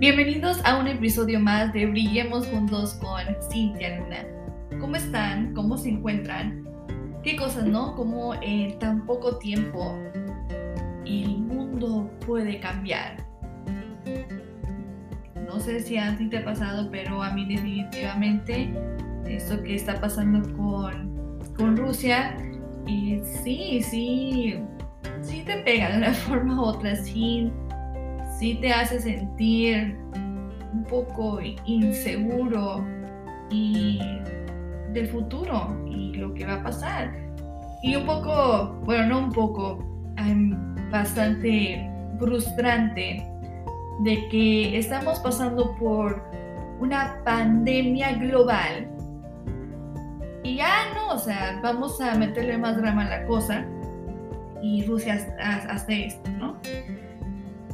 Bienvenidos a un episodio más de Brillemos Juntos con Cintia Luna. ¿Cómo están? ¿Cómo se encuentran? ¿Qué cosas, no? ¿Cómo en tan poco tiempo el mundo puede cambiar? No sé si a ti te ha pasado, pero a mí definitivamente esto que está pasando con, con Rusia, y sí, sí, sí te pega de una forma u otra, sí sí te hace sentir un poco inseguro y del futuro y lo que va a pasar. Y un poco, bueno, no un poco, bastante frustrante de que estamos pasando por una pandemia global y ya no, o sea, vamos a meterle más drama a la cosa y Rusia hace esto, ¿no?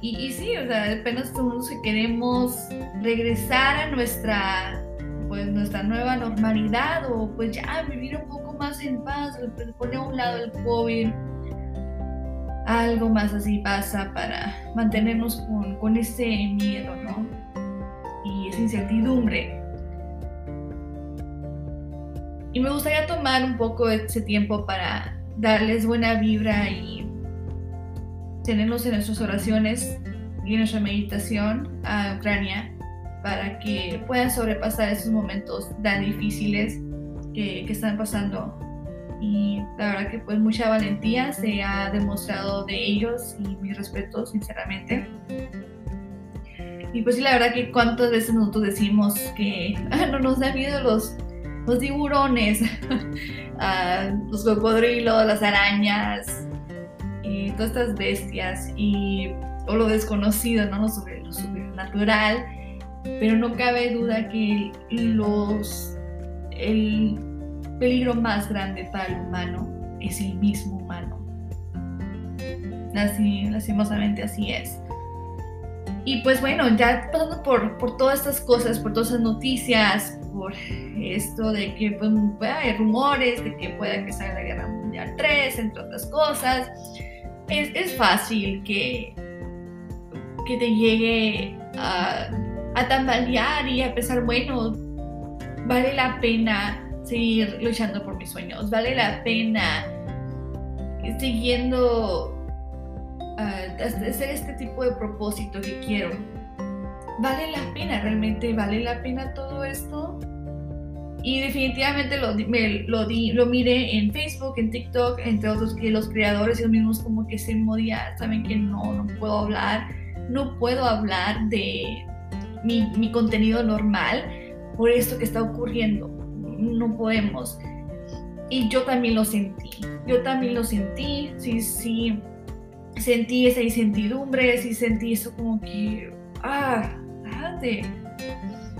Y, sí, o sea, apenas somos que queremos regresar a nuestra, pues, nuestra nueva normalidad o pues ya vivir un poco más en paz, poner a un lado el COVID. Algo más así pasa para mantenernos con, con ese miedo, ¿no? Y esa incertidumbre. Y me gustaría tomar un poco ese tiempo para darles buena vibra y tenerlos en nuestras oraciones y en nuestra meditación a Ucrania para que puedan sobrepasar esos momentos tan difíciles que, que, están pasando. Y la verdad que pues mucha valentía se ha demostrado de ellos y mi respeto sinceramente. Y pues sí, la verdad que cuántas veces nosotros decimos que no nos da miedo los, los tiburones, los cocodrilos, las arañas, todas estas bestias y, o lo desconocido, ¿no? sobre lo supernatural, pero no cabe duda que los, el peligro más grande para el humano es el mismo humano. Así, lastimosamente así es. Y pues bueno, ya pasando por, por todas estas cosas, por todas esas noticias, por esto de que pues, hay rumores de que pueda que salga la Guerra Mundial 3, entre otras cosas, es, fácil que, que te llegue a, a tambalear y a pensar, bueno, vale la pena seguir luchando por mis sueños, vale la pena siguiendo uh, hacer este tipo de propósito que quiero. ¿Vale la pena? ¿Realmente vale la pena todo esto? Y definitivamente lo, lo, di, lo miré en Facebook, en TikTok, entre otros que los creadores ellos mismos como que se modía, saben que no, no puedo hablar, no puedo hablar de mi, mi contenido normal por esto que está ocurriendo, no podemos. Y yo también lo sentí, yo también lo sentí, sí, sí, sentí esa incertidumbre, sí sentí eso como que, ah, déjate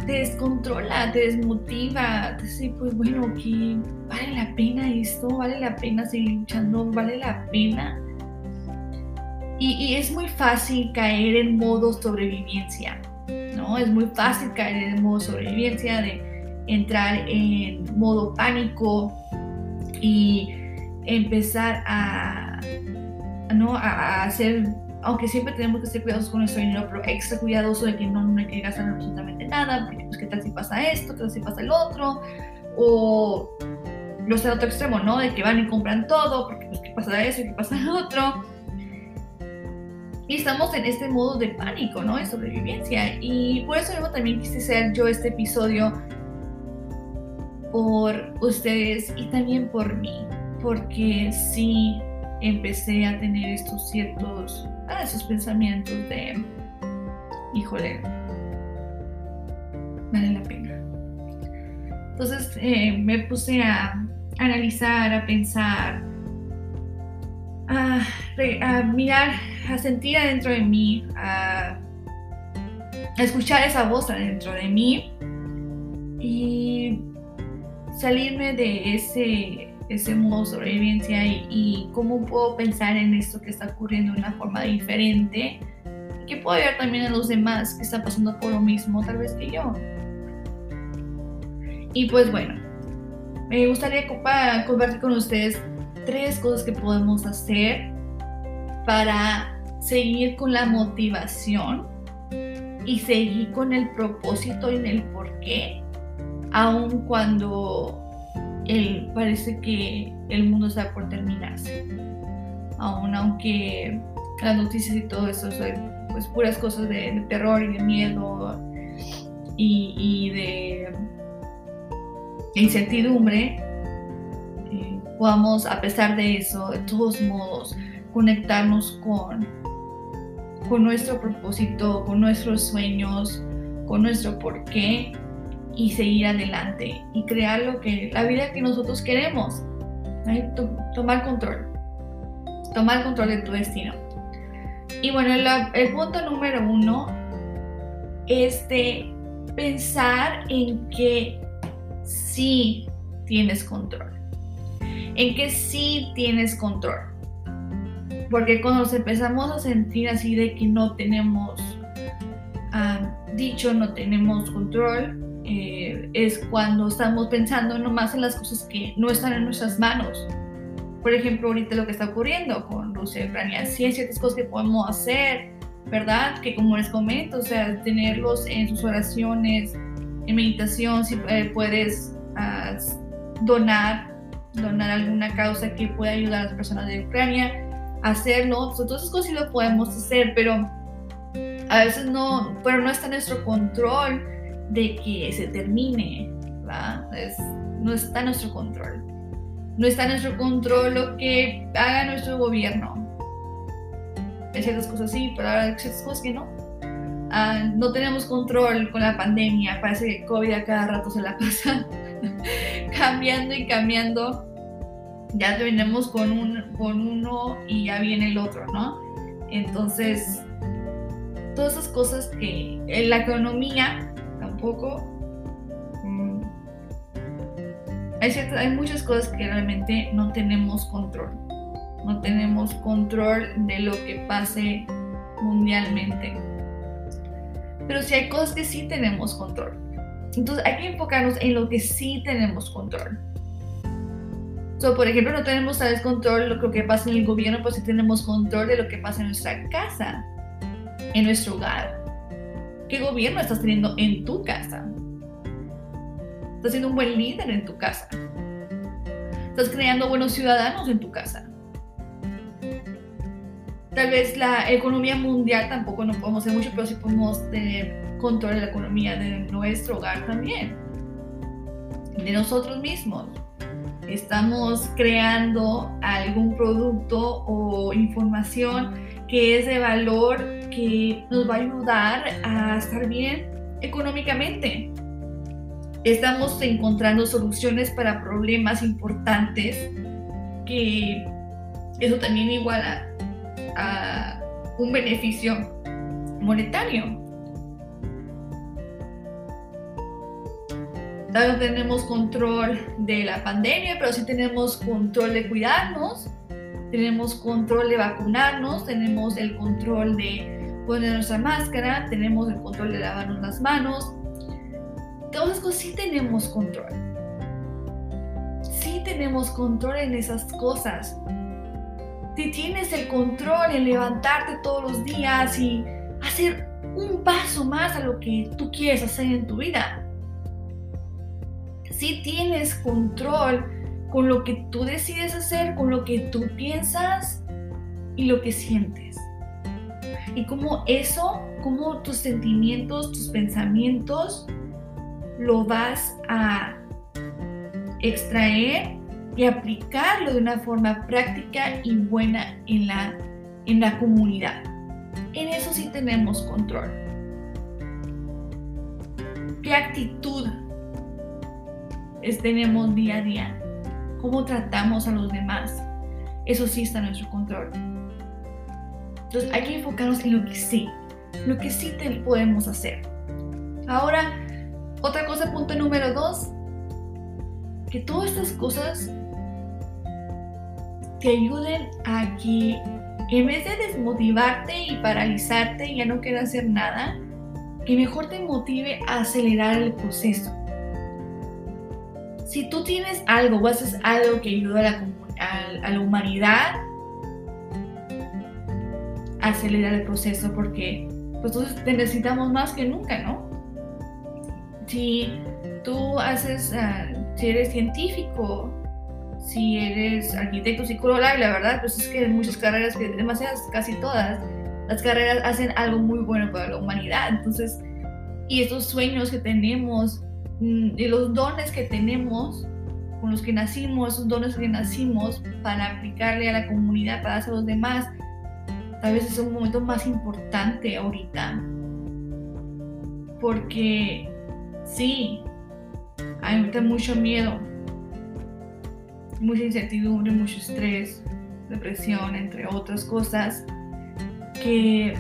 te descontrola, te desmotiva, te dice, pues bueno, que vale la pena esto, vale la pena seguir luchando, vale la pena. Y, es muy fácil caer en modo sobrevivencia, ¿no? Es muy fácil caer en modo sobrevivencia, de entrar en modo pánico y empezar a, ¿no? a hacer aunque siempre tenemos que ser cuidadosos con nuestro dinero, pero extra cuidadoso de que no, no hay que gastar absolutamente nada, porque pues qué tal si pasa esto, qué tal si pasa el otro, o los del otro extremo, ¿no? De que van y compran todo, porque pues qué pasa eso qué pasa el otro. Y estamos en este modo de pánico, ¿no? De sobrevivencia. Y por eso mismo también quise hacer yo este episodio por ustedes y también por mí. Porque sí empecé a tener estos ciertos a esos pensamientos de, híjole, vale la pena. Entonces eh, me puse a analizar, a pensar, a, a, mirar, a sentir adentro de mí, a, escuchar esa voz adentro de mí y salirme de ese ese modo sobrevivencia y, cómo puedo pensar en esto que está ocurriendo de una forma diferente y que puedo ayudar también a los demás que están pasando por lo mismo tal vez que yo. Y pues bueno, me gustaría compartir con ustedes tres cosas que podemos hacer para seguir con la motivación y seguir con el propósito y en el por qué, aun cuando él parece que el mundo está por terminarse. Aún aunque las noticias y todo eso son pues puras cosas de, terror y de miedo y, de, incertidumbre, eh, podamos a pesar de eso, de todos modos, conectarnos con, con nuestro propósito, con nuestros sueños, con nuestro porqué y seguir adelante y crear lo que la vida que nosotros queremos. Tomar control. Tomar control de tu destino. Y bueno, el, punto número uno es de pensar en que sí tienes control. En que sí tienes control. Porque cuando nos empezamos a sentir así de que no tenemos ah, dicho, no tenemos control, eh, es cuando estamos pensando nomás en las cosas que no están en nuestras manos. Por ejemplo, ahorita lo que está ocurriendo con Rusia y Ucrania, sí hay ciertas cosas que podemos hacer, ¿verdad? Que como les comento, o sea, tenerlos en sus oraciones, en meditación, si eh, puedes ah, donar, donar alguna causa que pueda ayudar a las personas de Ucrania, hacerlo. todas esas cosas sí lo podemos hacer, pero a veces no, pero no está en nuestro control de que se termine, ¿verdad? no está en nuestro control. No está en nuestro control lo que haga nuestro gobierno. Hay ciertas cosas sí, pero hay ciertas cosas que no. Ah, no tenemos control con la pandemia. Parece que COVID a cada rato se la pasa cambiando y cambiando. Ya terminamos con, un, con uno y ya viene el otro, ¿no? Entonces, todas esas cosas que en la economía poco. Mm, hay, hay muchas cosas que realmente no tenemos control. No tenemos control de lo que pase mundialmente. Pero sí hay cosas que sí tenemos control. Entonces hay que enfocarnos en lo que sí tenemos control. So, por ejemplo, no tenemos tal vez control de lo que pasa en el gobierno, pero sí tenemos control de lo que pasa en nuestra casa, en nuestro hogar. ¿Qué gobierno estás teniendo en tu casa? ¿Estás siendo un buen líder en tu casa? ¿Estás creando buenos ciudadanos en tu casa? Tal vez la economía mundial tampoco no podemos hacer mucho, pero sí podemos tener control de la economía de nuestro hogar también, de nosotros mismos. Estamos creando algún producto o información que es de valor que nos va a ayudar a estar bien económicamente. Estamos encontrando soluciones para problemas importantes que eso también iguala a un beneficio monetario. No tenemos control de la pandemia, pero sí tenemos control de cuidarnos tenemos control de vacunarnos, tenemos el control de poner nuestra máscara, tenemos el control de lavarnos las manos. Todas esas cosas sí tenemos control. Sí tenemos control en esas cosas. Si tienes el control en levantarte todos los días y hacer un paso más a lo que tú quieres hacer en tu vida. Si tienes control con lo que tú decides hacer, con lo que tú piensas y lo que sientes. Y cómo eso, cómo tus sentimientos, tus pensamientos, lo vas a extraer y aplicarlo de una forma práctica y buena en la, en la comunidad. En eso sí tenemos control. ¿Qué actitud tenemos día a día? Cómo tratamos a los demás. Eso sí está en nuestro control. Entonces hay que enfocarnos en lo que sí, lo que sí te podemos hacer. Ahora, otra cosa, punto número dos, que todas estas cosas te ayuden a que en vez de desmotivarte y paralizarte y ya no quieras hacer nada, que mejor te motive a acelerar el proceso si tú tienes algo o haces algo que ayuda a la, humanidad, acelera el proceso porque pues entonces te necesitamos más que nunca, ¿no? Si tú haces, ah, si eres científico, si eres arquitecto, psicólogo, la verdad, pues es que muchas carreras, que demasiadas, casi todas, las carreras hacen algo muy bueno para la humanidad. Entonces, y estos sueños que tenemos y los dones que tenemos, con los que nacimos, esos dones que nacimos para aplicarle a la comunidad, para hacer a los demás, tal vez es un momento más importante ahorita. Porque sí, hay mucho miedo, mucha incertidumbre, mucho estrés, depresión, entre otras cosas, que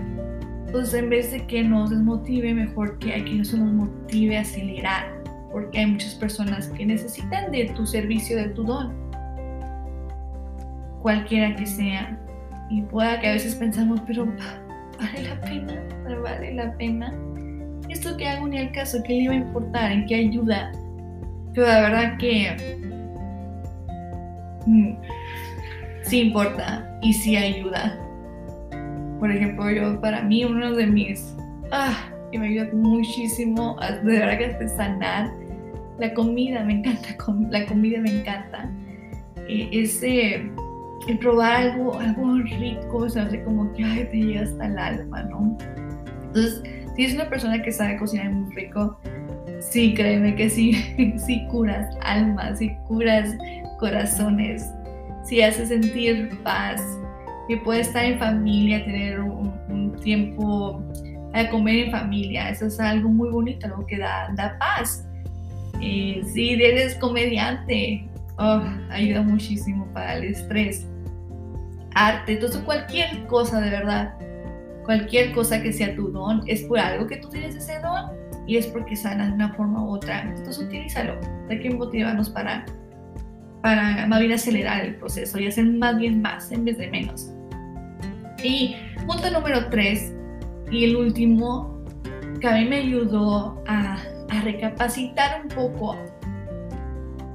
pues en vez de que nos desmotive, mejor que hay que eso nos motive a acelerar, porque hay muchas personas que necesitan de tu servicio, de tu don, cualquiera que sea, y pueda que a veces pensamos, pero vale la pena, vale la pena. Esto que hago ni al caso, ¿qué le iba a importar? ¿En qué ayuda? Pero la verdad que mm, sí importa y sí ayuda. Por ejemplo, yo para mí uno de mis ah, que me ayuda muchísimo, de verdad que hasta sanar, la comida, me encanta, la comida me encanta. E, ese el probar algo, algo rico, o sea, como que te llega hasta el alma, ¿no? Entonces, si es una persona que sabe cocinar muy rico, sí, créeme que sí, sí curas almas, sí curas corazones, sí hace sentir paz, que puede estar en familia, tener un, tiempo a comer en familia, eso es algo muy bonito, algo que da, da paz. Si eres comediante, oh, ayuda muchísimo para el estrés arte, entonces cualquier cosa de verdad, cualquier cosa que sea tu don, es por algo que tú tienes ese don y es porque sanas de una forma u otra. Entonces utilízalo, hay que motivarnos para, para más bien acelerar el proceso y hacer más bien más en vez de menos. Y punto número tres y el último que a mí me ayudó a, a recapacitar un poco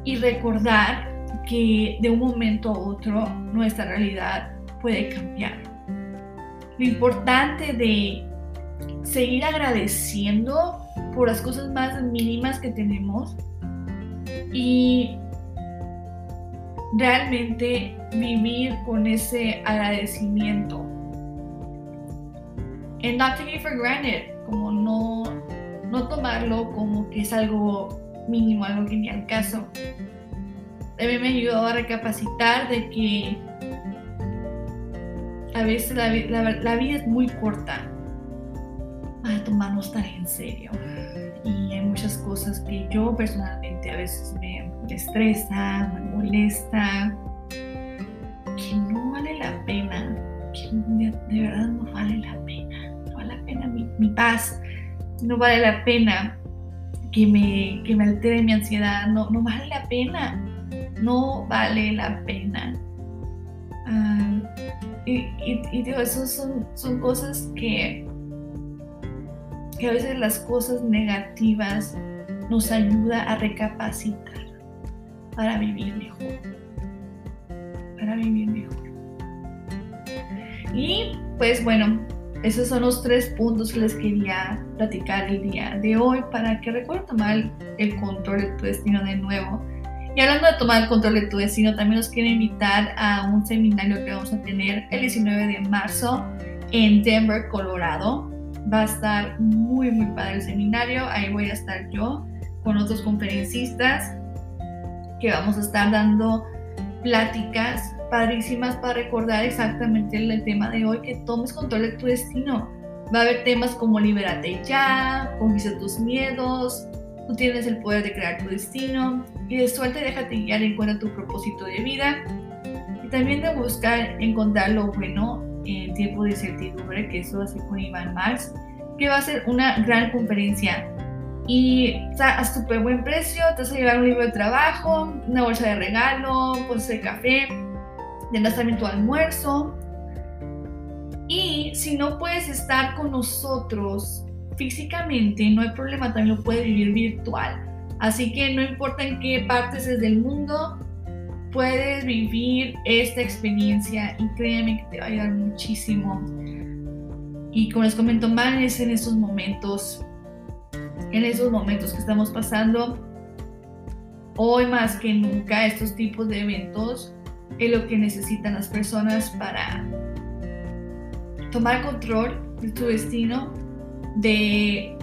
y recordar que de un momento a otro nuestra realidad puede cambiar. Lo importante de seguir agradeciendo por las cosas más mínimas que tenemos y realmente vivir con ese agradecimiento. And not take it for granted, como no, no tomarlo como que es algo mínimo, algo que ni al caso mí me ayudó a recapacitar de que a veces la, vida es muy corta para tomarnos tan en serio. Y hay muchas cosas que yo personalmente a veces me estresa, me molesta, que no vale la pena, que de, verdad paz, no vale la pena que me, que me altere mi ansiedad, no, no vale la pena no vale la pena. Ah, y, digo, eso son, son cosas que, que a veces las cosas negativas nos ayuda a recapacitar para vivir mejor. Para vivir mejor. Y pues bueno, esos son los tres puntos que les quería platicar el día de hoy para que recuerden tomar el control de tu destino de nuevo y hablando de tomar el control de tu destino, también nos quiero invitar a un seminario que vamos a tener el 19 de marzo en Denver, Colorado. Va a estar muy, muy padre el seminario. Ahí voy a estar yo con otros conferencistas que vamos a estar dando pláticas padrísimas para recordar exactamente el tema de hoy, que tomes control de tu destino. Va a haber temas como libérate ya, conquista tus miedos, Tú tienes el poder de crear tu destino y de suerte déjate guiar en cuenta tu propósito de vida y también de buscar encontrar lo bueno en tiempo de incertidumbre, que eso así con Iván Marx, que va a ser una gran conferencia y está a súper buen precio, te vas a llevar un libro de trabajo, una bolsa de regalo, pues de café, tendrás también tu almuerzo. Y si no puedes estar con nosotros físicamente, no hay problema, también lo puedes vivir virtual. Así que no importa en qué partes del mundo, puedes vivir esta experiencia y créeme que te va a ayudar muchísimo Y como les comento, más en esos momentos, en esos momentos que estamos pasando, hoy más que nunca estos tipos de eventos es lo que necesitan las personas para tomar control de su destino, de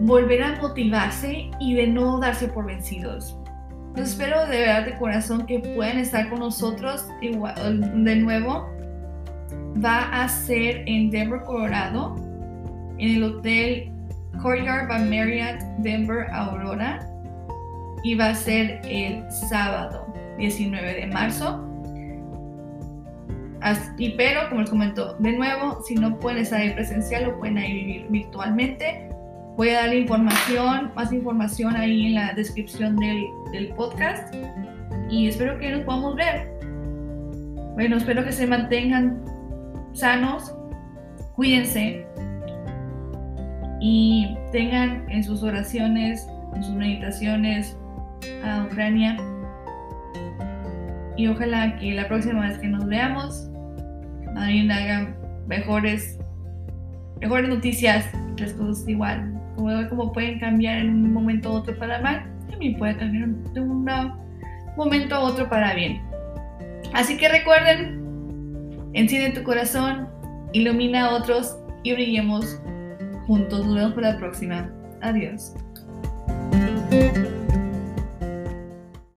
volver a motivarse y de no darse por vencidos. Espero de verdad de corazón que puedan estar con nosotros de nuevo. Va a ser en Denver, Colorado, en el hotel Courtyard by Marriott Denver Aurora y va a ser el sábado 19 de marzo. Y pero, como les comento, de nuevo, si no pueden estar ahí presencial, lo pueden ahí vivir virtualmente. Voy a darle información, más información ahí en la descripción del, del podcast. Y espero que nos podamos ver. Bueno, espero que se mantengan sanos, cuídense y tengan en sus oraciones, en sus meditaciones a Ucrania. Y ojalá que la próxima vez que nos veamos, Marina haga mejores, mejores noticias, las cosas igual. Como, como pueden cambiar en un momento u otro para mal, también puede cambiar de un momento a otro para bien. Así que recuerden, enciende tu corazón, ilumina a otros y brillemos juntos. Nos vemos para la próxima. Adiós.